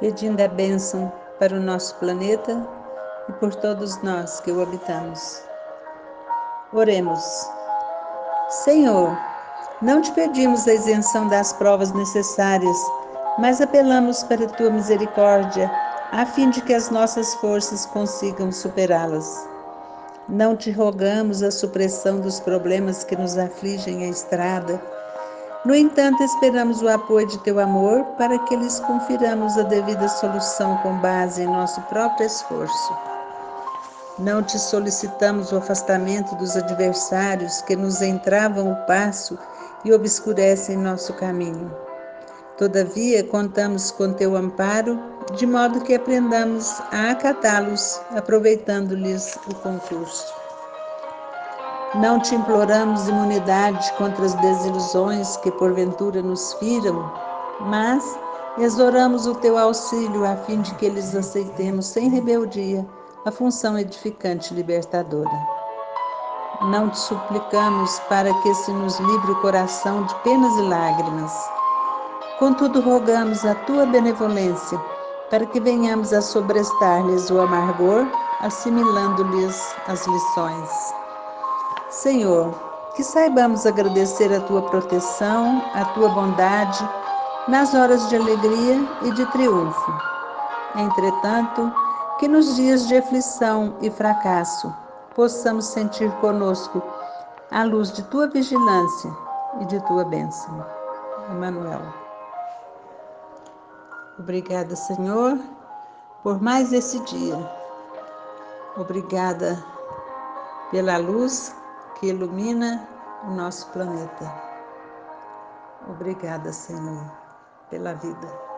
pedindo a bênção para o nosso planeta e por todos nós que o habitamos. Oremos. Senhor, não te pedimos a isenção das provas necessárias, mas apelamos para a tua misericórdia, a fim de que as nossas forças consigam superá-las. Não te rogamos a supressão dos problemas que nos afligem a estrada. No entanto, esperamos o apoio de teu amor para que lhes confiramos a devida solução com base em nosso próprio esforço. Não te solicitamos o afastamento dos adversários que nos entravam o passo e obscurecem nosso caminho. Todavia, contamos com teu amparo, de modo que aprendamos a acatá-los, aproveitando-lhes o concurso. Não te imploramos imunidade contra as desilusões que porventura nos firam, mas exoramos o teu auxílio a fim de que eles aceitemos sem rebeldia a função edificante libertadora. Não te suplicamos para que se nos livre o coração de penas e lágrimas Contudo, rogamos a tua benevolência para que venhamos a sobrestar-lhes o amargor, assimilando-lhes as lições. Senhor, que saibamos agradecer a tua proteção, a tua bondade, nas horas de alegria e de triunfo. Entretanto, que nos dias de aflição e fracasso possamos sentir conosco a luz de tua vigilância e de tua bênção. Emmanuel. Obrigada, Senhor, por mais esse dia. Obrigada pela luz que ilumina o nosso planeta. Obrigada, Senhor, pela vida.